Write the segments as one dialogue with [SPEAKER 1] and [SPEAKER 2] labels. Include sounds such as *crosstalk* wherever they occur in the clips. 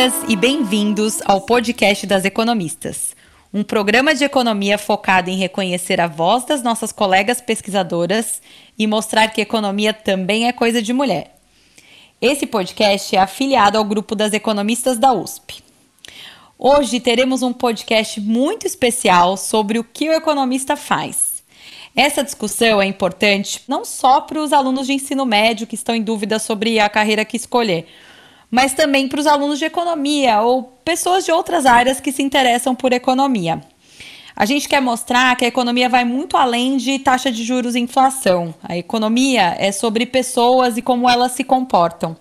[SPEAKER 1] Bem-vindas e bem-vindos ao podcast das economistas, um programa de economia focado em reconhecer a voz das nossas colegas pesquisadoras e mostrar que economia também é coisa de mulher. Esse podcast é afiliado ao grupo das economistas da USP. Hoje teremos um podcast muito especial sobre o que o economista faz. Essa discussão é importante não só para os alunos de ensino médio que estão em dúvida sobre a carreira que escolher, mas também para os alunos de economia ou pessoas de outras áreas que se interessam por economia. A gente quer mostrar que a economia vai muito além de taxa de juros e inflação. A economia é sobre pessoas e como elas se comportam.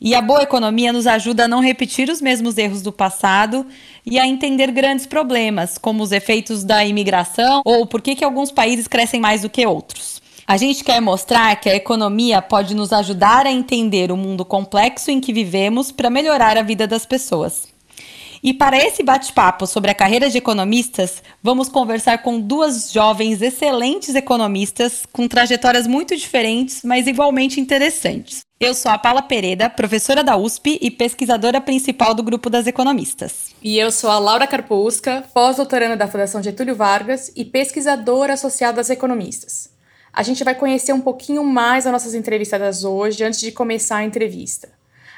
[SPEAKER 1] E a boa economia nos ajuda a não repetir os mesmos erros do passado e a entender grandes problemas, como os efeitos da imigração ou por que, que alguns países crescem mais do que outros. A gente quer mostrar que a economia pode nos ajudar a entender o mundo complexo em que vivemos para melhorar a vida das pessoas. E para esse bate-papo sobre a carreira de economistas, vamos conversar com duas jovens excelentes economistas com trajetórias muito diferentes, mas igualmente interessantes. Eu sou a Paula Pereira, professora da USP e pesquisadora principal do grupo das economistas.
[SPEAKER 2] E eu sou a Laura Carpousca, pós-doutoranda da Fundação Getúlio Vargas e pesquisadora associada das economistas. A gente vai conhecer um pouquinho mais as nossas entrevistadas hoje, antes de começar a entrevista.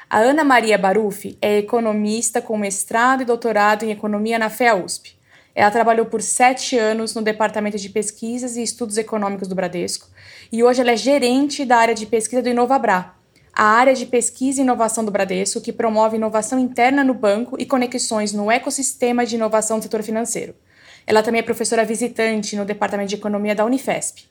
[SPEAKER 2] A Ana Maria Baruffi é economista com mestrado e doutorado em economia na FEA USP. Ela trabalhou por sete anos no Departamento de Pesquisas e Estudos Econômicos do Bradesco e hoje ela é gerente da área de pesquisa do Inovabra, a área de pesquisa e inovação do Bradesco que promove inovação interna no banco e conexões no ecossistema de inovação do setor financeiro. Ela também é professora visitante no Departamento de Economia da Unifesp.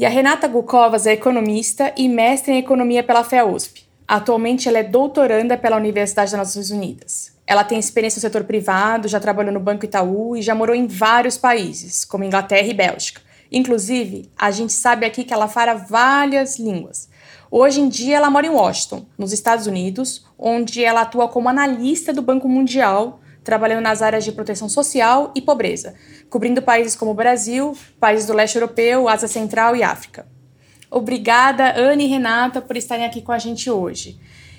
[SPEAKER 2] E a Renata Gukovas é economista e mestre em economia pela FEA-USP. Atualmente ela é doutoranda pela Universidade das Nações Unidas. Ela tem experiência no setor privado, já trabalhou no Banco Itaú e já morou em vários países, como Inglaterra e Bélgica. Inclusive, a gente sabe aqui que ela fala várias línguas. Hoje em dia, ela mora em Washington, nos Estados Unidos, onde ela atua como analista do Banco Mundial, trabalhando nas áreas de proteção social e pobreza, cobrindo países como o Brasil, países do leste europeu, Ásia Central e África. Obrigada, Anne e Renata, por estarem aqui com a gente hoje.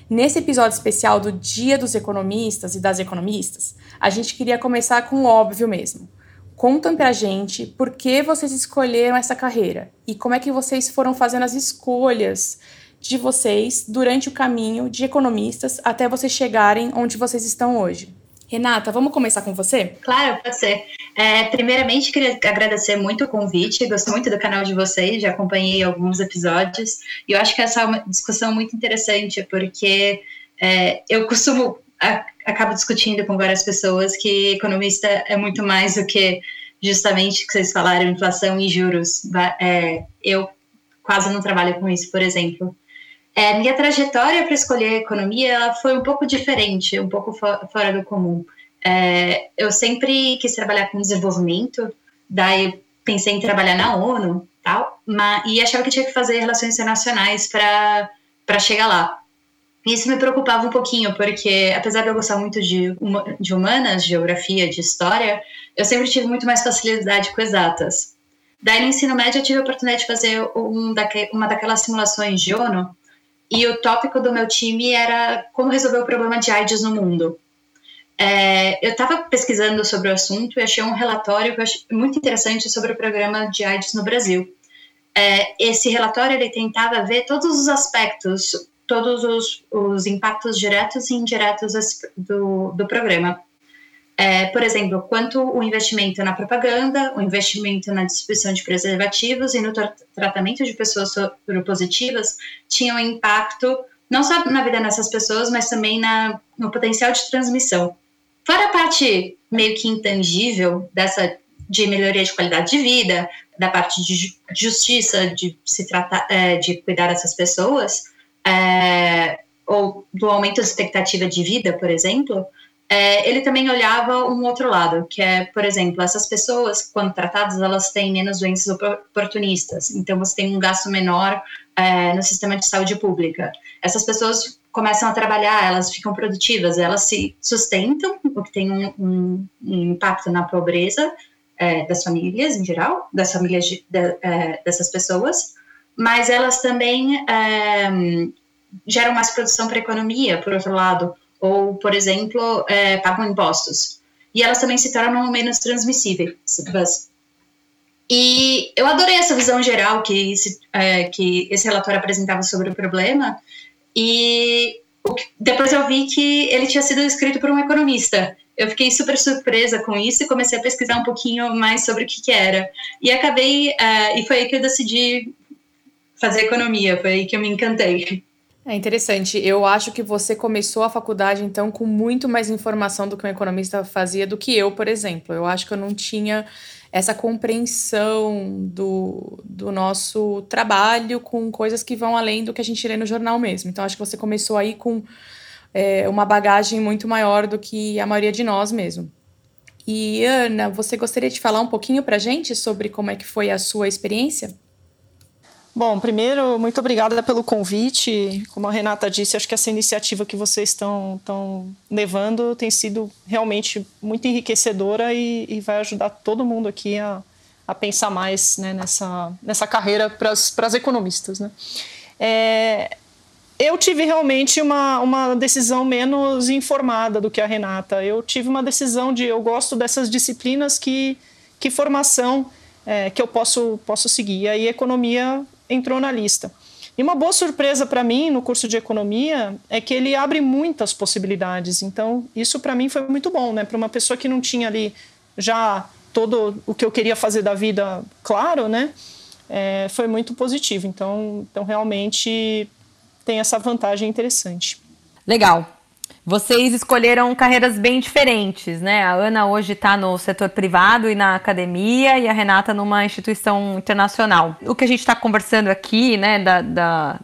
[SPEAKER 2] Nesse episódio especial do Dia dos Economistas e das Economistas, a gente queria começar com o óbvio mesmo. Contem pra gente por que vocês escolheram essa carreira e como é que vocês foram fazendo as escolhas de vocês durante o caminho de economistas até vocês chegarem onde vocês estão hoje. Renata, vamos começar com você?
[SPEAKER 3] Claro, pode ser. É, primeiramente, queria agradecer muito o convite, gostei muito do canal de vocês, já acompanhei alguns episódios, e eu acho que essa é uma discussão muito interessante, porque é, eu costumo, a, acabo discutindo com várias pessoas que economista é muito mais do que justamente que vocês falaram, inflação e juros. É, eu quase não trabalho com isso, por exemplo. É, minha trajetória para escolher economia foi um pouco diferente, um pouco fora do comum. É, eu sempre quis trabalhar com desenvolvimento, daí pensei em trabalhar na ONU tal, mas, e achava que tinha que fazer relações internacionais para chegar lá. Isso me preocupava um pouquinho, porque apesar de eu gostar muito de, de humanas, geografia, de história, eu sempre tive muito mais facilidade com exatas. Daí no ensino médio eu tive a oportunidade de fazer um daque, uma daquelas simulações de ONU, e o tópico do meu time era como resolver o problema de AIDS no mundo. É, eu estava pesquisando sobre o assunto e achei um relatório muito interessante sobre o programa de AIDS no Brasil. É, esse relatório ele tentava ver todos os aspectos, todos os, os impactos diretos e indiretos do, do programa. É, por exemplo, quanto o investimento na propaganda, o investimento na distribuição de preservativos e no tra tratamento de pessoas soropositivas tinham impacto não só na vida dessas pessoas, mas também na, no potencial de transmissão. Fora a parte meio que intangível dessa de melhoria de qualidade de vida, da parte de justiça, de se tratar, é, de cuidar dessas pessoas, é, ou do aumento da expectativa de vida, por exemplo, é, ele também olhava um outro lado, que é, por exemplo, essas pessoas, quando tratadas, elas têm menos doenças oportunistas, então você tem um gasto menor é, no sistema de saúde pública. Essas pessoas começam a trabalhar, elas ficam produtivas, elas se sustentam, o que tem um, um, um impacto na pobreza é, das famílias em geral, das famílias de, de, é, dessas pessoas, mas elas também é, geram mais produção para a economia, por outro lado, ou, por exemplo, é, pagam impostos. E elas também se tornam menos transmissíveis. E eu adorei essa visão geral que esse, é, que esse relatório apresentava sobre o problema. E depois eu vi que ele tinha sido escrito por um economista. Eu fiquei super surpresa com isso e comecei a pesquisar um pouquinho mais sobre o que, que era. E acabei, uh, e foi aí que eu decidi fazer economia, foi aí que eu me encantei.
[SPEAKER 2] É interessante. Eu acho que você começou a faculdade, então, com muito mais informação do que um economista fazia do que eu, por exemplo. Eu acho que eu não tinha essa compreensão do, do nosso trabalho com coisas que vão além do que a gente lê no jornal mesmo. Então, acho que você começou aí com é, uma bagagem muito maior do que a maioria de nós mesmo. E, Ana, você gostaria de falar um pouquinho para gente sobre como é que foi a sua experiência?
[SPEAKER 4] Bom, primeiro, muito obrigada pelo convite. Como a Renata disse, acho que essa iniciativa que vocês estão, levando tem sido realmente muito enriquecedora e, e vai ajudar todo mundo aqui a, a pensar mais né, nessa, nessa carreira para as economistas. Né? É, eu tive realmente uma, uma decisão menos informada do que a Renata. Eu tive uma decisão de eu gosto dessas disciplinas que, que formação é, que eu posso, posso seguir. E economia entrou na lista. E uma boa surpresa para mim no curso de economia é que ele abre muitas possibilidades. Então, isso para mim foi muito bom, né? Para uma pessoa que não tinha ali já todo o que eu queria fazer da vida claro, né? É, foi muito positivo. Então, então, realmente tem essa vantagem interessante.
[SPEAKER 1] Legal. Vocês escolheram carreiras bem diferentes, né? A Ana hoje está no setor privado e na academia, e a Renata numa instituição internacional. O que a gente está conversando aqui, né, da, da,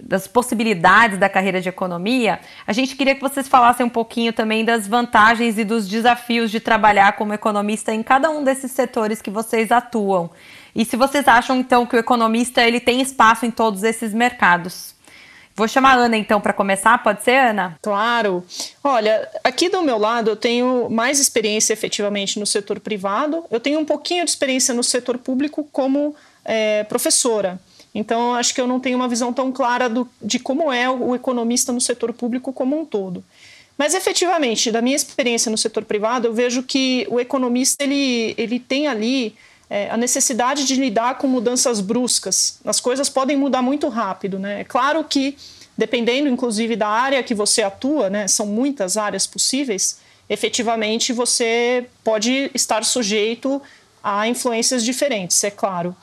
[SPEAKER 1] das possibilidades da carreira de economia, a gente queria que vocês falassem um pouquinho também das vantagens e dos desafios de trabalhar como economista em cada um desses setores que vocês atuam. E se vocês acham, então, que o economista ele tem espaço em todos esses mercados. Vou chamar a Ana então para começar, pode ser, Ana?
[SPEAKER 4] Claro. Olha, aqui do meu lado eu tenho mais experiência efetivamente no setor privado, eu tenho um pouquinho de experiência no setor público como é, professora. Então, acho que eu não tenho uma visão tão clara do, de como é o economista no setor público como um todo. Mas, efetivamente, da minha experiência no setor privado, eu vejo que o economista ele, ele tem ali é, a necessidade de lidar com mudanças bruscas. As coisas podem mudar muito rápido. Né? É claro que, dependendo inclusive da área que você atua, né, são muitas áreas possíveis, efetivamente você pode estar sujeito a influências diferentes, é claro.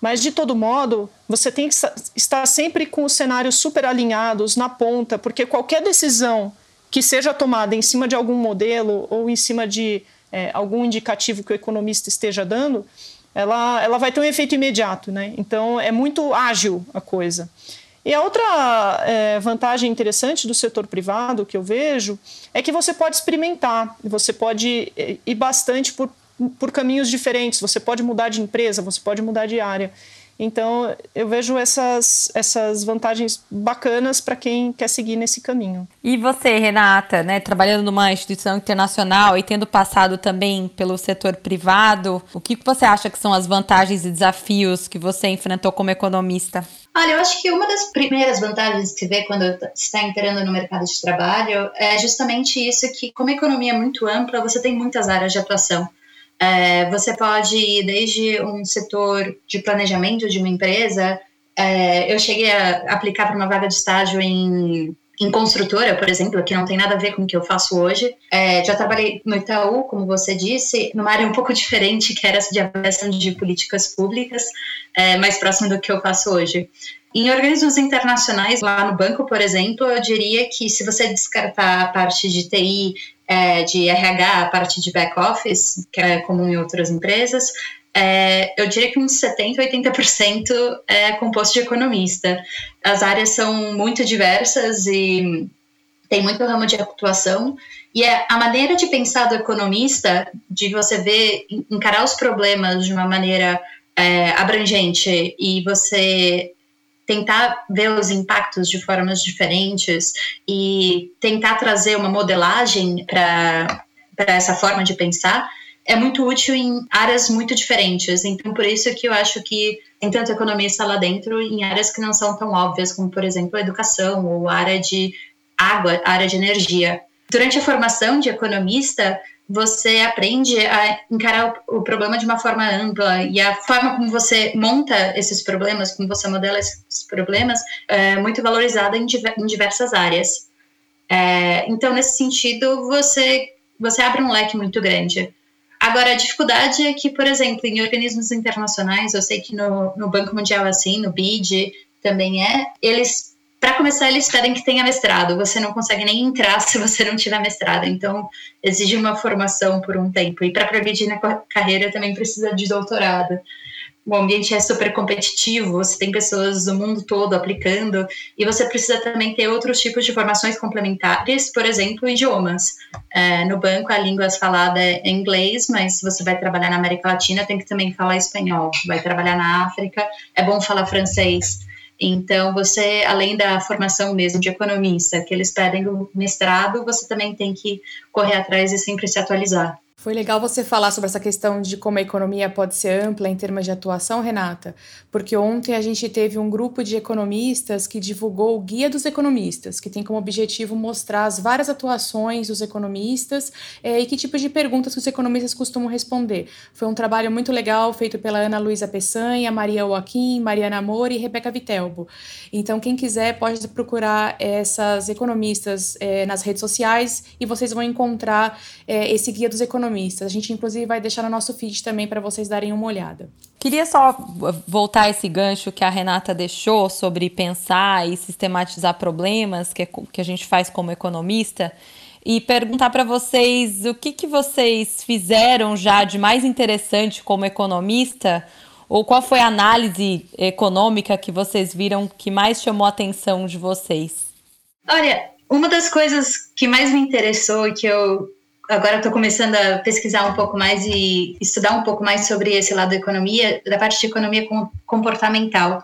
[SPEAKER 4] Mas, de todo modo, você tem que estar sempre com os cenários super alinhados, na ponta, porque qualquer decisão que seja tomada em cima de algum modelo ou em cima de é, algum indicativo que o economista esteja dando, ela, ela vai ter um efeito imediato, né? Então é muito ágil a coisa. E a outra é, vantagem interessante do setor privado que eu vejo é que você pode experimentar, você pode é, ir bastante por, por caminhos diferentes, você pode mudar de empresa, você pode mudar de área. Então, eu vejo essas, essas vantagens bacanas para quem quer seguir nesse caminho.
[SPEAKER 1] E você, Renata, né, trabalhando numa instituição internacional e tendo passado também pelo setor privado, o que você acha que são as vantagens e desafios que você enfrentou como economista?
[SPEAKER 3] Olha, eu acho que uma das primeiras vantagens que se vê quando está entrando no mercado de trabalho é justamente isso que, como a economia é muito ampla, você tem muitas áreas de atuação. É, você pode ir desde um setor de planejamento de uma empresa. É, eu cheguei a aplicar para uma vaga de estágio em, em construtora, por exemplo, que não tem nada a ver com o que eu faço hoje. É, já trabalhei no Itaú, como você disse, numa área um pouco diferente, que era de avaliação de políticas públicas, é, mais próximo do que eu faço hoje. Em organismos internacionais, lá no banco, por exemplo, eu diria que se você descartar a parte de TI é, de RH, a parte de back-office, que é comum em outras empresas, é, eu diria que uns 70%, 80% é composto de economista. As áreas são muito diversas e tem muito ramo de atuação. E é a maneira de pensar do economista, de você ver, encarar os problemas de uma maneira é, abrangente e você tentar ver os impactos de formas diferentes e tentar trazer uma modelagem para essa forma de pensar é muito útil em áreas muito diferentes. Então, por isso que eu acho que tem tanto economista lá dentro em áreas que não são tão óbvias, como, por exemplo, a educação ou a área de água, a área de energia. Durante a formação de economista, você aprende a encarar o, problema de uma forma ampla e a forma como você monta esses problemas, como você modela esses problemas, é muito valorizada em, diver, em diversas áreas. É, então, nesse sentido, você, você abre um leque muito grande. Agora, a dificuldade é que, por exemplo, em organismos internacionais, eu sei que no, no Banco Mundial, assim, no BID também é, eles para começar, eles pedem que tenha mestrado. Você não consegue nem entrar *laughs* se você não tiver mestrado. Então, exige uma formação por um tempo. E para progredir na carreira também precisa de doutorado. O ambiente é super competitivo, você tem pessoas do mundo todo aplicando, e você precisa também ter outros tipos de formações complementares, por exemplo, idiomas. É, no banco, a língua falada é inglês, mas se você vai trabalhar na América Latina, tem que também falar espanhol. Vai trabalhar na África, é bom falar francês. Então, você, além da formação mesmo de economista, que eles pedem o mestrado, você também tem que correr atrás e sempre se atualizar.
[SPEAKER 2] Foi legal você falar sobre essa questão de como a economia pode ser ampla em termos de atuação, Renata, porque ontem a gente teve um grupo de economistas que divulgou o Guia dos Economistas, que tem como objetivo mostrar as várias atuações dos economistas é, e que tipo de perguntas que os economistas costumam responder. Foi um trabalho muito legal feito pela Ana Luísa Peçanha, Maria Joaquim, Mariana Amor e Rebeca Vitelbo. Então, quem quiser pode procurar essas economistas é, nas redes sociais e vocês vão encontrar é, esse Guia dos Economistas economistas. A gente, inclusive, vai deixar no nosso feed também para vocês darem uma olhada.
[SPEAKER 1] Queria só voltar esse gancho que a Renata deixou sobre pensar e sistematizar problemas que, é que a gente faz como economista e perguntar para vocês o que, que vocês fizeram já de mais interessante como economista ou qual foi a análise econômica que vocês viram que mais chamou a atenção de vocês?
[SPEAKER 3] Olha, uma das coisas que mais me interessou e que eu agora estou começando a pesquisar um pouco mais e estudar um pouco mais sobre esse lado da economia, da parte de economia comportamental.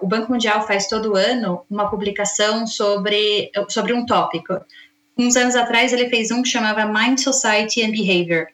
[SPEAKER 3] O Banco Mundial faz todo ano uma publicação sobre, sobre um tópico. Uns anos atrás ele fez um que chamava Mind, Society and Behavior,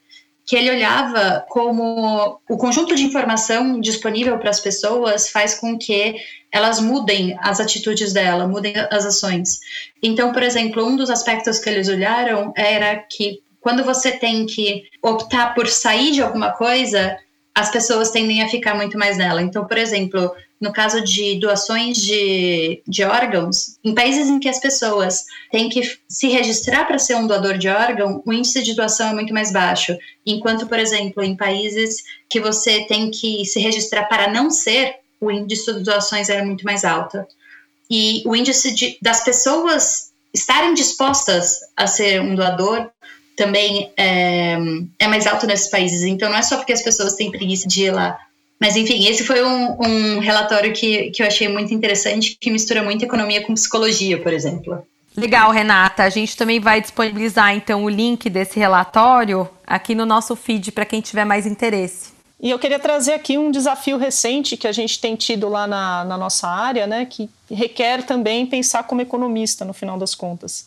[SPEAKER 3] que ele olhava como o conjunto de informação disponível para as pessoas faz com que elas mudem as atitudes dela, mudem as ações. Então, por exemplo, um dos aspectos que eles olharam era que quando você tem que optar por sair de alguma coisa, as pessoas tendem a ficar muito mais nela. Então, por exemplo, no caso de doações de, de órgãos, em países em que as pessoas têm que se registrar para ser um doador de órgão, o índice de doação é muito mais baixo. Enquanto, por exemplo, em países que você tem que se registrar para não ser, o índice de doações é muito mais alto. E o índice de, das pessoas estarem dispostas a ser um doador também é, é mais alto nesses países. Então não é só porque as pessoas têm preguiça de ir lá. Mas enfim, esse foi um, um relatório que, que eu achei muito interessante, que mistura muito economia com psicologia, por exemplo.
[SPEAKER 1] Legal, Renata. A gente também vai disponibilizar então o link desse relatório aqui no nosso feed para quem tiver mais interesse.
[SPEAKER 4] E eu queria trazer aqui um desafio recente que a gente tem tido lá na, na nossa área, né, que requer também pensar como economista no final das contas.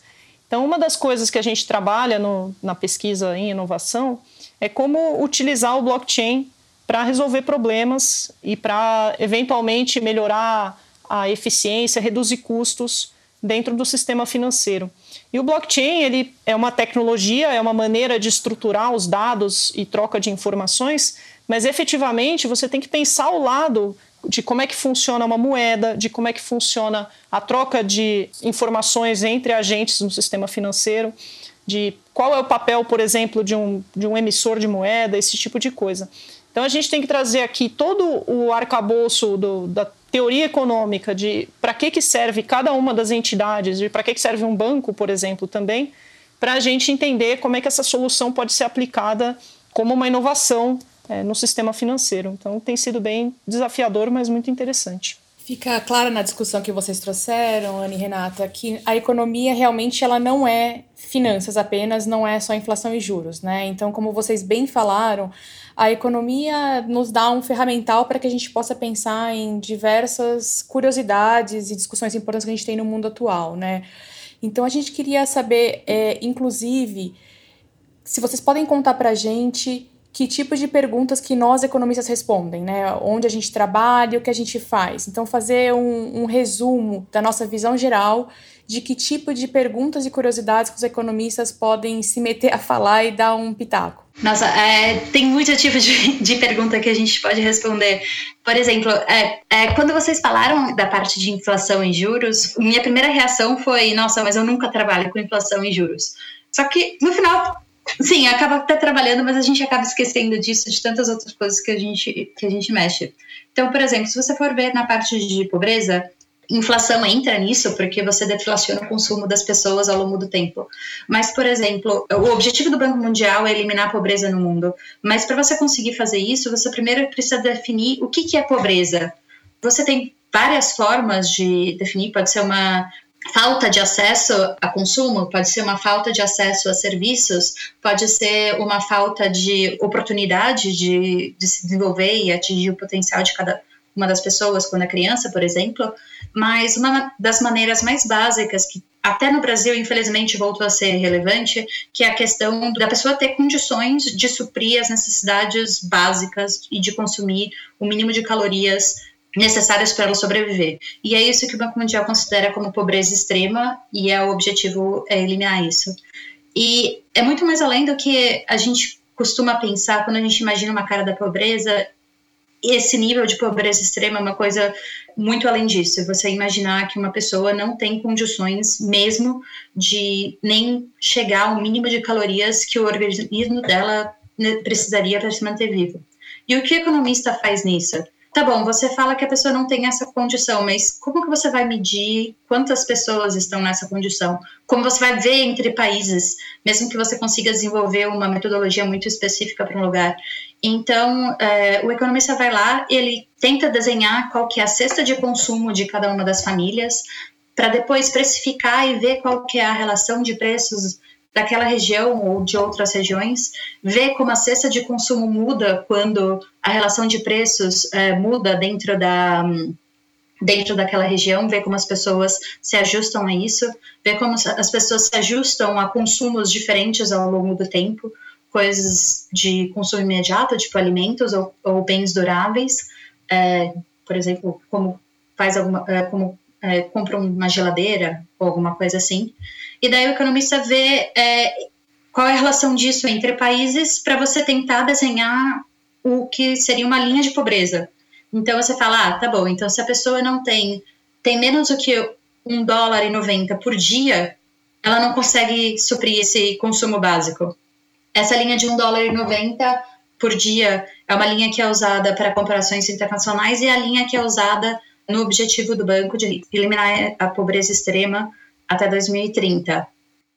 [SPEAKER 4] Então, uma das coisas que a gente trabalha no, na pesquisa em inovação é como utilizar o blockchain para resolver problemas e para eventualmente melhorar a eficiência, reduzir custos dentro do sistema financeiro. E o blockchain ele é uma tecnologia, é uma maneira de estruturar os dados e troca de informações, mas efetivamente você tem que pensar ao lado de como é que funciona uma moeda, de como é que funciona a troca de informações entre agentes no sistema financeiro, de qual é o papel, por exemplo, de um, de um emissor de moeda, esse tipo de coisa. Então a gente tem que trazer aqui todo o arcabouço do, da teoria econômica de para que, que serve cada uma das entidades, de para que, que serve um banco, por exemplo, também, para a gente entender como é que essa solução pode ser aplicada como uma inovação é, no sistema financeiro. Então tem sido bem desafiador, mas muito interessante.
[SPEAKER 2] Fica claro na discussão que vocês trouxeram, Anne e Renata, que a economia realmente ela não é finanças apenas, não é só inflação e juros, né? Então, como vocês bem falaram, a economia nos dá um ferramental para que a gente possa pensar em diversas curiosidades e discussões importantes que a gente tem no mundo atual, né? Então, a gente queria saber, é, inclusive, se vocês podem contar para a gente que tipo de perguntas que nós economistas respondem, né? Onde a gente trabalha, o que a gente faz. Então, fazer um, um resumo da nossa visão geral de que tipo de perguntas e curiosidades que os economistas podem se meter a falar e dar um pitaco.
[SPEAKER 3] Nossa, é, tem muito tipo de, de pergunta que a gente pode responder. Por exemplo, é, é, quando vocês falaram da parte de inflação e juros, minha primeira reação foi: nossa, mas eu nunca trabalho com inflação e juros. Só que no final, sim, acaba até trabalhando, mas a gente acaba esquecendo disso, de tantas outras coisas que a gente, que a gente mexe. Então, por exemplo, se você for ver na parte de pobreza, inflação entra nisso porque você deflaciona o consumo das pessoas ao longo do tempo. Mas, por exemplo, o objetivo do Banco Mundial é eliminar a pobreza no mundo. Mas para você conseguir fazer isso, você primeiro precisa definir o que, que é pobreza. Você tem várias formas de definir, pode ser uma falta de acesso a consumo, pode ser uma falta de acesso a serviços, pode ser uma falta de oportunidade de, de se desenvolver e atingir o potencial de cada uma das pessoas quando é criança, por exemplo, mas uma das maneiras mais básicas que até no Brasil, infelizmente, voltou a ser relevante, que é a questão da pessoa ter condições de suprir as necessidades básicas e de consumir o mínimo de calorias necessárias para ela sobreviver. E é isso que o Banco Mundial considera como pobreza extrema e é o objetivo é eliminar isso. E é muito mais além do que a gente costuma pensar quando a gente imagina uma cara da pobreza esse nível de pobreza extrema é uma coisa muito além disso. Você imaginar que uma pessoa não tem condições mesmo de nem chegar ao mínimo de calorias que o organismo dela precisaria para se manter vivo. E o que o economista faz nisso? Tá bom, você fala que a pessoa não tem essa condição, mas como que você vai medir quantas pessoas estão nessa condição? Como você vai ver entre países, mesmo que você consiga desenvolver uma metodologia muito específica para um lugar? Então, é, o economista vai lá, ele tenta desenhar qual que é a cesta de consumo de cada uma das famílias, para depois precificar e ver qual que é a relação de preços daquela região ou de outras regiões, ver como a cesta de consumo muda quando a relação de preços é, muda dentro da dentro daquela região, ver como as pessoas se ajustam a isso, ver como as pessoas se ajustam a consumos diferentes ao longo do tempo, coisas de consumo imediato, tipo alimentos ou, ou bens duráveis, é, por exemplo, como faz alguma, é, como é, compra uma geladeira ou alguma coisa assim. E daí o economista vê é, qual é a relação disso entre países para você tentar desenhar o que seria uma linha de pobreza. Então você fala, ah, tá bom, então se a pessoa não tem, tem menos do que um dólar e 90 por dia, ela não consegue suprir esse consumo básico. Essa linha de um dólar e 90 por dia é uma linha que é usada para comparações internacionais e é a linha que é usada no objetivo do banco de eliminar a pobreza extrema até 2030.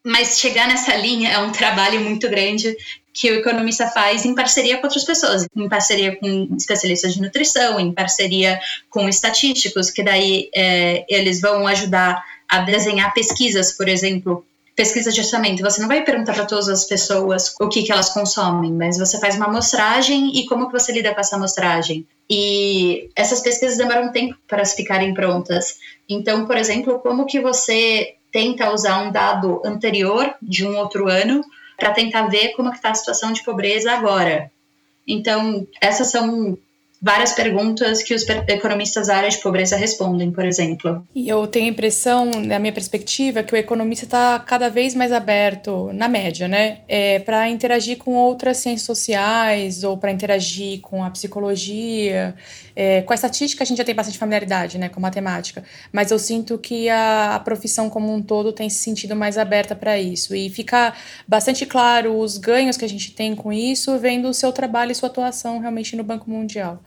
[SPEAKER 3] Mas chegar nessa linha é um trabalho muito grande que o economista faz em parceria com outras pessoas, em parceria com especialistas de nutrição, em parceria com estatísticos, que daí é, eles vão ajudar a desenhar pesquisas, por exemplo, pesquisa de orçamento, você não vai perguntar para todas as pessoas o que, que elas consomem, mas você faz uma amostragem e como que você lida com essa amostragem. E essas pesquisas demoram tempo para ficarem prontas. Então, por exemplo, como que você tenta usar um dado anterior de um outro ano para tentar ver como está a situação de pobreza agora. Então, essas são várias perguntas que os economistas da área de pobreza respondem, por exemplo.
[SPEAKER 2] E eu tenho a impressão, na minha perspectiva, que o economista está cada vez mais aberto, na média, né, é, para interagir com outras ciências sociais ou para interagir com a psicologia. É, com a estatística a gente já tem bastante familiaridade, né, com matemática, mas eu sinto que a, a profissão como um todo tem se sentido mais aberta para isso e fica bastante claro os ganhos que a gente tem com isso, vendo o seu trabalho e sua atuação realmente no Banco Mundial.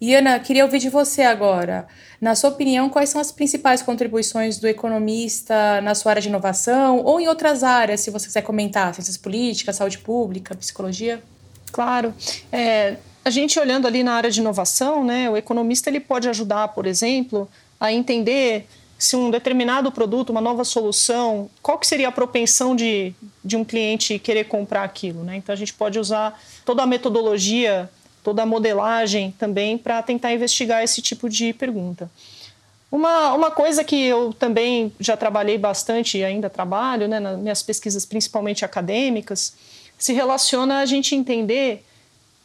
[SPEAKER 2] E Ana, queria ouvir de você agora. Na sua opinião, quais são as principais contribuições do economista na sua área de inovação ou em outras áreas, se você quiser comentar, ciências políticas, saúde pública, psicologia?
[SPEAKER 4] Claro. É, a gente olhando ali na área de inovação, né, o economista ele pode ajudar, por exemplo, a entender se um determinado produto, uma nova solução, qual que seria a propensão de, de um cliente querer comprar aquilo. Né? Então a gente pode usar toda a metodologia, toda a modelagem também para tentar investigar esse tipo de pergunta. Uma, uma coisa que eu também já trabalhei bastante e ainda trabalho, né, nas minhas pesquisas principalmente acadêmicas, se relaciona a gente entender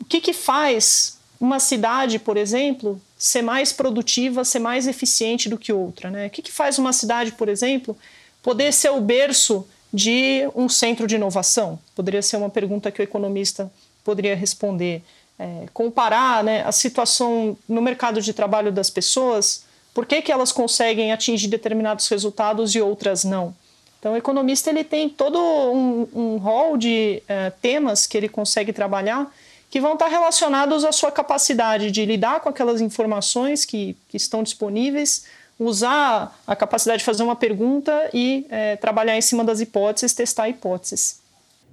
[SPEAKER 4] o que, que faz uma cidade, por exemplo, ser mais produtiva, ser mais eficiente do que outra? Né? O que, que faz uma cidade, por exemplo, poder ser o berço de um centro de inovação? Poderia ser uma pergunta que o economista poderia responder. É, comparar né, a situação no mercado de trabalho das pessoas, por que, que elas conseguem atingir determinados resultados e outras não? Então, o economista ele tem todo um, um rol de é, temas que ele consegue trabalhar que vão estar relacionados à sua capacidade de lidar com aquelas informações que, que estão disponíveis, usar a capacidade de fazer uma pergunta e é, trabalhar em cima das hipóteses, testar hipóteses.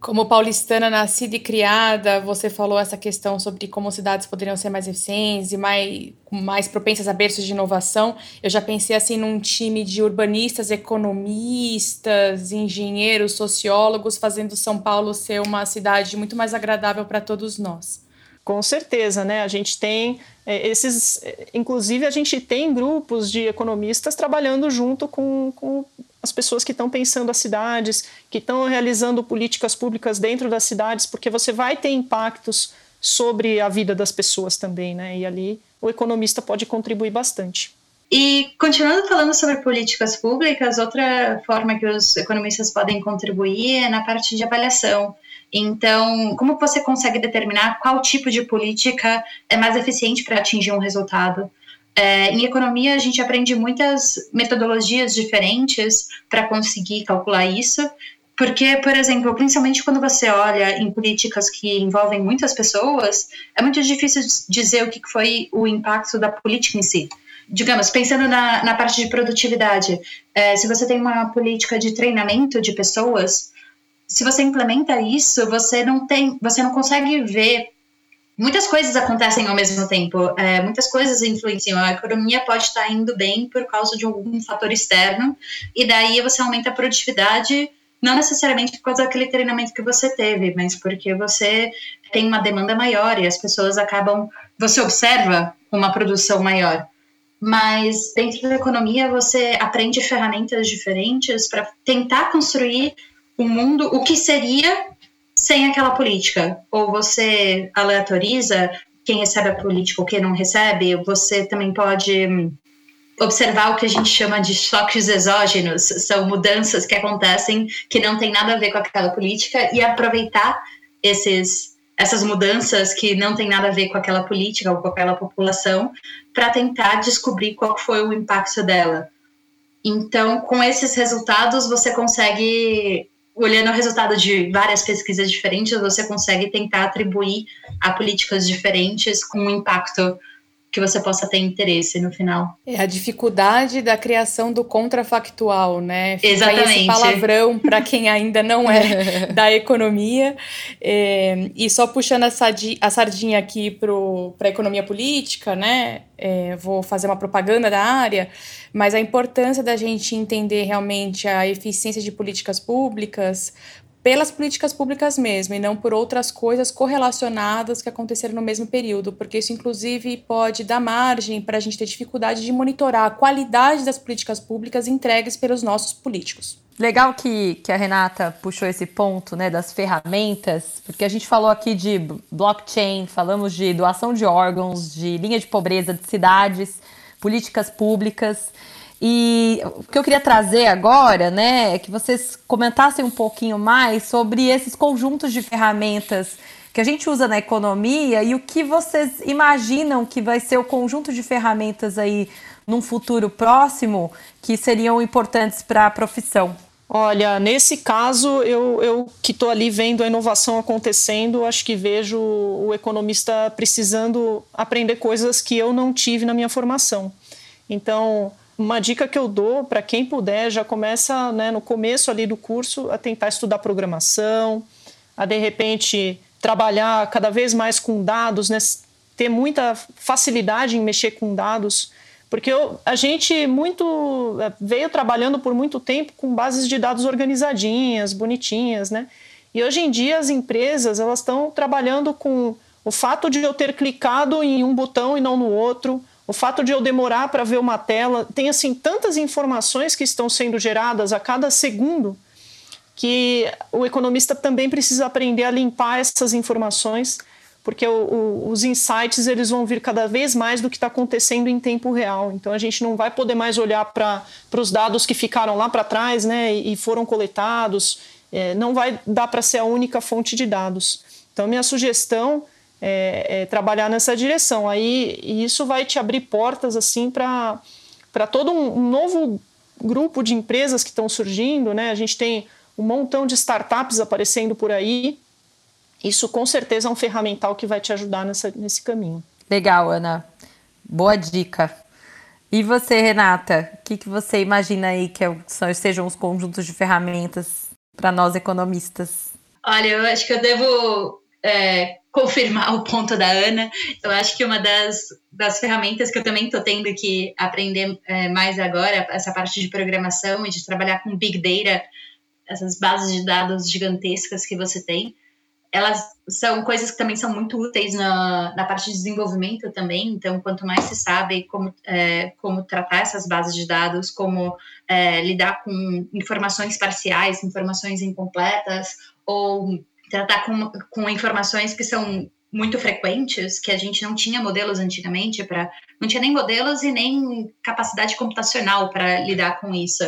[SPEAKER 2] Como paulistana nascida e criada, você falou essa questão sobre como cidades poderiam ser mais eficientes e mais, mais propensas a berços de inovação. Eu já pensei assim num time de urbanistas, economistas, engenheiros, sociólogos, fazendo São Paulo ser uma cidade muito mais agradável para todos nós.
[SPEAKER 4] Com certeza, né? A gente tem é, esses, é, inclusive a gente tem grupos de economistas trabalhando junto com, com as pessoas que estão pensando as cidades, que estão realizando políticas públicas dentro das cidades, porque você vai ter impactos sobre a vida das pessoas também, né? E ali o economista pode contribuir bastante.
[SPEAKER 3] E continuando falando sobre políticas públicas, outra forma que os economistas podem contribuir é na parte de avaliação. Então, como você consegue determinar qual tipo de política é mais eficiente para atingir um resultado? É, em economia, a gente aprende muitas metodologias diferentes para conseguir calcular isso. Porque, por exemplo, principalmente quando você olha em políticas que envolvem muitas pessoas, é muito difícil dizer o que foi o impacto da política em si. Digamos, pensando na, na parte de produtividade, é, se você tem uma política de treinamento de pessoas, se você implementa isso, você não tem, você não consegue ver muitas coisas acontecem ao mesmo tempo, é, muitas coisas influenciam. A economia pode estar indo bem por causa de algum fator externo, e daí você aumenta a produtividade, não necessariamente por causa daquele treinamento que você teve, mas porque você tem uma demanda maior e as pessoas acabam. Você observa uma produção maior. Mas dentro da economia você aprende ferramentas diferentes para tentar construir um mundo, o que seria sem aquela política. Ou você aleatoriza quem recebe a política ou quem não recebe, você também pode observar o que a gente chama de choques exógenos, são mudanças que acontecem que não tem nada a ver com aquela política e aproveitar esses essas mudanças que não tem nada a ver com aquela política ou com aquela população para tentar descobrir qual foi o impacto dela. Então, com esses resultados, você consegue olhando o resultado de várias pesquisas diferentes, você consegue tentar atribuir a políticas diferentes com um impacto que você possa ter interesse no final.
[SPEAKER 2] É a dificuldade da criação do contrafactual, né?
[SPEAKER 3] Fica Exatamente.
[SPEAKER 2] Esse palavrão *laughs* para quem ainda não é da economia. É, e só puxando a, sadi, a sardinha aqui para a economia política, né? É, vou fazer uma propaganda da área, mas a importância da gente entender realmente a eficiência de políticas públicas, pelas políticas públicas mesmo e não por outras coisas correlacionadas que aconteceram no mesmo período, porque isso inclusive pode dar margem para a gente ter dificuldade de monitorar a qualidade das políticas públicas entregues pelos nossos políticos.
[SPEAKER 1] Legal que, que a Renata puxou esse ponto né, das ferramentas, porque a gente falou aqui de blockchain, falamos de doação de órgãos, de linha de pobreza de cidades, políticas públicas. E o que eu queria trazer agora, né, é que vocês comentassem um pouquinho mais sobre esses conjuntos de ferramentas que a gente usa na economia e o que vocês imaginam que vai ser o conjunto de ferramentas aí num futuro próximo que seriam importantes para a profissão.
[SPEAKER 4] Olha, nesse caso, eu, eu que estou ali vendo a inovação acontecendo, acho que vejo o economista precisando aprender coisas que eu não tive na minha formação. Então, uma dica que eu dou para quem puder, já começa né, no começo ali do curso a tentar estudar programação, a de repente trabalhar cada vez mais com dados, né, ter muita facilidade em mexer com dados, porque eu, a gente muito é, veio trabalhando por muito tempo com bases de dados organizadinhas, bonitinhas, né? E hoje em dia as empresas elas estão trabalhando com o fato de eu ter clicado em um botão e não no outro, o fato de eu demorar para ver uma tela, tem assim tantas informações que estão sendo geradas a cada segundo que o economista também precisa aprender a limpar essas informações, porque o, o, os insights eles vão vir cada vez mais do que está acontecendo em tempo real. Então a gente não vai poder mais olhar para os dados que ficaram lá para trás né, e, foram coletados. É, não vai dar para ser a única fonte de dados. Então minha sugestão é, é trabalhar nessa direção. Aí e isso vai te abrir portas assim para para todo um, um novo grupo de empresas que estão surgindo, né? A gente tem um montão de startups aparecendo por aí. Isso com certeza é um ferramental que vai te ajudar nessa, nesse caminho.
[SPEAKER 1] Legal, Ana. Boa dica. E você, Renata, o que, que você imagina aí que é sejam os conjuntos de ferramentas para nós economistas?
[SPEAKER 3] Olha, eu acho que eu devo é, confirmar o ponto da Ana. Eu acho que uma das, das ferramentas que eu também estou tendo que aprender é, mais agora, essa parte de programação e de trabalhar com Big Data, essas bases de dados gigantescas que você tem, elas são coisas que também são muito úteis na, na parte de desenvolvimento também. Então, quanto mais se sabe como, é, como tratar essas bases de dados, como é, lidar com informações parciais, informações incompletas, ou tratar com, com informações que são muito frequentes, que a gente não tinha modelos antigamente para não tinha nem modelos e nem capacidade computacional para lidar com isso.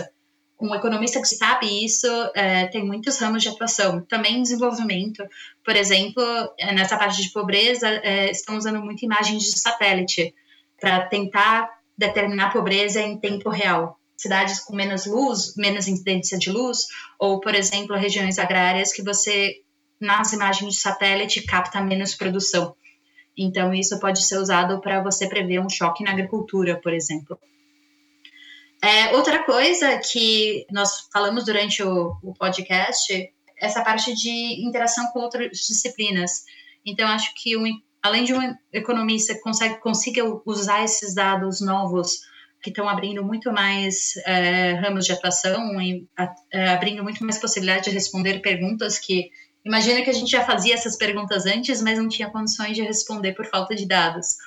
[SPEAKER 3] Um economista que sabe isso é, tem muitos ramos de atuação, também desenvolvimento. Por exemplo, é, nessa parte de pobreza, é, estão usando muito imagens de satélite para tentar determinar a pobreza em tempo real. Cidades com menos luz, menos incidência de luz, ou, por exemplo, regiões agrárias que você nas imagens de satélite capta menos produção. Então, isso pode ser usado para você prever um choque na agricultura, por exemplo. É, outra coisa que nós falamos durante o, o podcast, essa parte de interação com outras disciplinas. Então, acho que um, além de um economista consegue, consiga usar esses dados novos que estão abrindo muito mais é, ramos de atuação e é, abrindo muito mais possibilidade de responder perguntas que Imagina que a gente já fazia essas perguntas antes, mas não tinha condições de responder por falta de dados.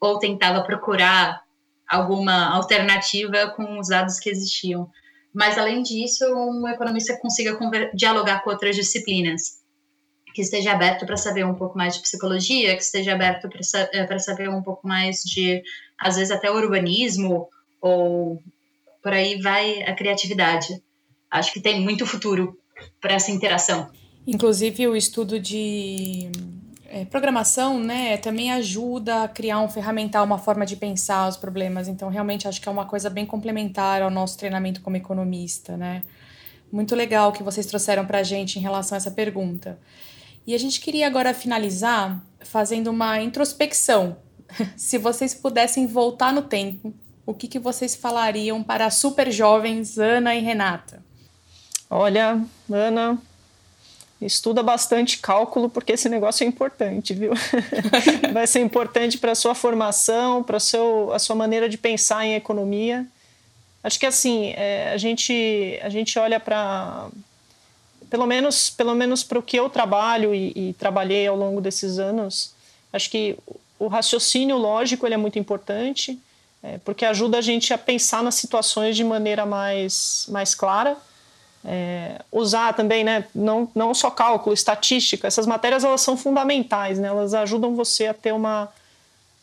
[SPEAKER 3] Ou tentava procurar alguma alternativa com os dados que existiam. Mas, além disso, um economista consiga dialogar com outras disciplinas. Que esteja aberto para saber um pouco mais de psicologia, que esteja aberto para eh, saber um pouco mais de, às vezes, até urbanismo, ou por aí vai a criatividade. Acho que tem muito futuro para essa interação.
[SPEAKER 2] Inclusive, o estudo de é, programação, né, também ajuda a criar um ferramental, uma forma de pensar os problemas. Então, realmente, acho que é uma coisa bem complementar ao nosso treinamento como economista, né? Muito legal que vocês trouxeram para a gente em relação a essa pergunta. E a gente queria agora finalizar fazendo uma introspecção. *laughs* Se vocês pudessem voltar no tempo, o que, que vocês falariam para super jovens Ana e Renata?
[SPEAKER 4] Olha, Ana, estuda bastante cálculo porque esse negócio é importante, viu? *laughs* Vai ser importante para a sua formação, para a sua maneira de pensar em economia. Acho que assim, é, a, gente, a gente olha para pelo menos pelo menos para o que eu trabalho e, e, trabalhei ao longo desses anos, acho que o raciocínio lógico ele é muito importante, é, porque ajuda a gente a pensar nas situações de maneira mais, mais clara é, usar também, né, não, não só cálculo, estatística, essas matérias elas são fundamentais, né, elas ajudam você a ter uma,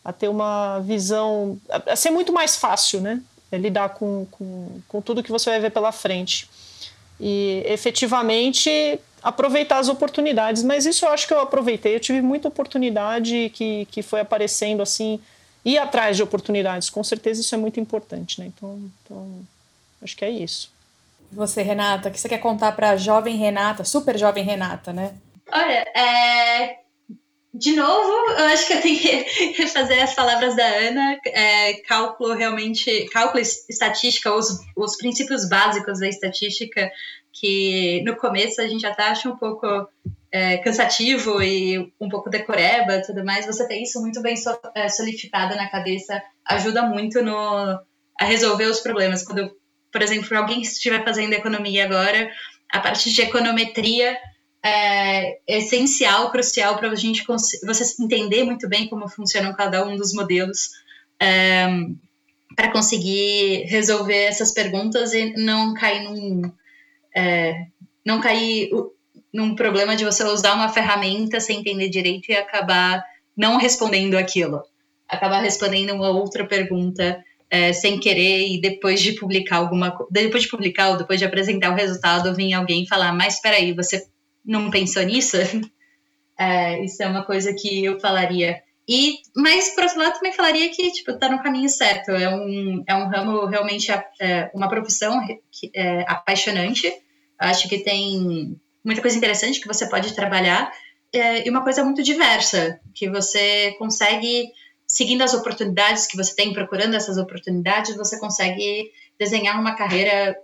[SPEAKER 4] a ter uma visão, a, ser muito mais fácil, né, é lidar com, com, com tudo que você vai ver pela frente. E efetivamente aproveitar as oportunidades, mas isso eu acho que eu aproveitei, eu tive muita oportunidade que, que foi aparecendo assim, ir atrás de oportunidades, com certeza isso é muito importante, né, então, então acho que é isso.
[SPEAKER 2] Você, Renata, o que você quer contar para a jovem Renata, super jovem Renata, né?
[SPEAKER 3] Olha, é... de novo, eu acho que eu tenho que *laughs* refazer as palavras da Ana. É, cálculo realmente, cálculo estatística, os, os princípios básicos da estatística, que no começo a gente até acha um pouco é, cansativo e um pouco decoreba tudo mais. Você tem isso muito bem é, solidificado na cabeça, ajuda muito no, a resolver os problemas. Quando por exemplo, alguém que estiver fazendo economia agora, a parte de econometria é essencial, crucial para a gente você entender muito bem como funcionam cada um dos modelos é, para conseguir resolver essas perguntas e não cair num é, não cair num problema de você usar uma ferramenta sem entender direito e acabar não respondendo aquilo. Acabar respondendo uma outra pergunta é, sem querer e depois de publicar alguma depois de publicar ou depois de apresentar o resultado, vir alguém falar, mas espera aí, você não pensou nisso? *laughs* É, isso é uma coisa que eu falaria. E, mas, por outro lado, também falaria que, tipo, tá no caminho certo. É um, é um ramo realmente, é, uma profissão é, apaixonante. Acho que tem muita coisa interessante que você pode trabalhar é, e uma coisa muito diversa, que você consegue, seguindo as oportunidades que você tem, procurando essas oportunidades, você consegue desenhar uma carreira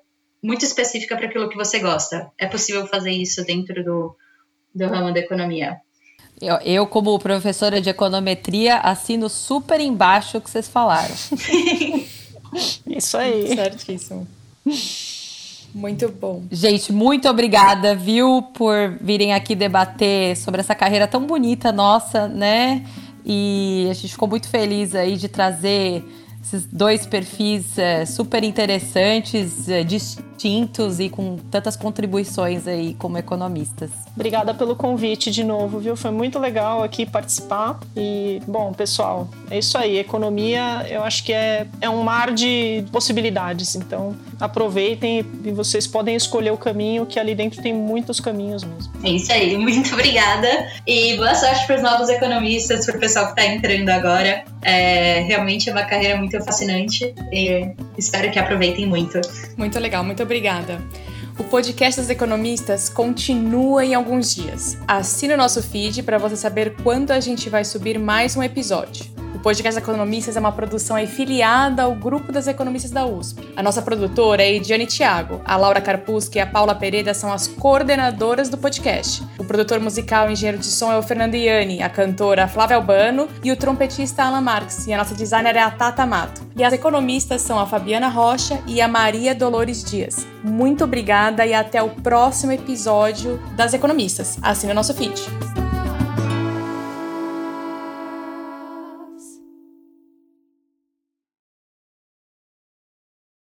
[SPEAKER 3] muito específica para aquilo que você gosta. É possível fazer isso dentro do, do ramo da economia.
[SPEAKER 1] Eu, eu, como professora de econometria, assino super embaixo o que vocês falaram. *laughs*
[SPEAKER 4] isso aí.
[SPEAKER 2] Certíssimo. Muito bom.
[SPEAKER 1] Gente, muito obrigada, viu, por virem aqui debater sobre essa carreira tão bonita nossa, né? E a gente ficou muito feliz aí de trazer esses dois perfis é, super interessantes, é, distintos e com tantas contribuições aí como economistas.
[SPEAKER 4] Obrigada pelo convite de novo, viu? Foi muito legal aqui participar. E, bom, pessoal, é isso aí. Economia, eu acho que é, é um mar de possibilidades. Então, aproveitem e vocês podem escolher o caminho, que ali dentro tem muitos caminhos mesmo.
[SPEAKER 3] É isso aí. Muito *laughs* obrigada. E boa sorte para os novos economistas, para o pessoal que está entrando agora. É, realmente é uma carreira muito fascinante e espero que aproveitem muito.
[SPEAKER 2] Muito legal, muito obrigada. O podcast das economistas continua em alguns dias. Assine o nosso feed para você saber quando a gente vai subir mais um episódio. Podcast Economistas é uma produção afiliada ao Grupo das Economistas da USP. A nossa produtora é Ediane Thiago. A Laura Carpusca e a Paula Pereira são as coordenadoras do podcast. O produtor musical e engenheiro de som é o Fernando Iani, a cantora Flávia Albano e o trompetista Alan Marques. E a nossa designer é a Tata Mato. E as economistas são a Fabiana Rocha e a Maria Dolores Dias. Muito obrigada e até o próximo episódio das Economistas. Assine o nosso feed.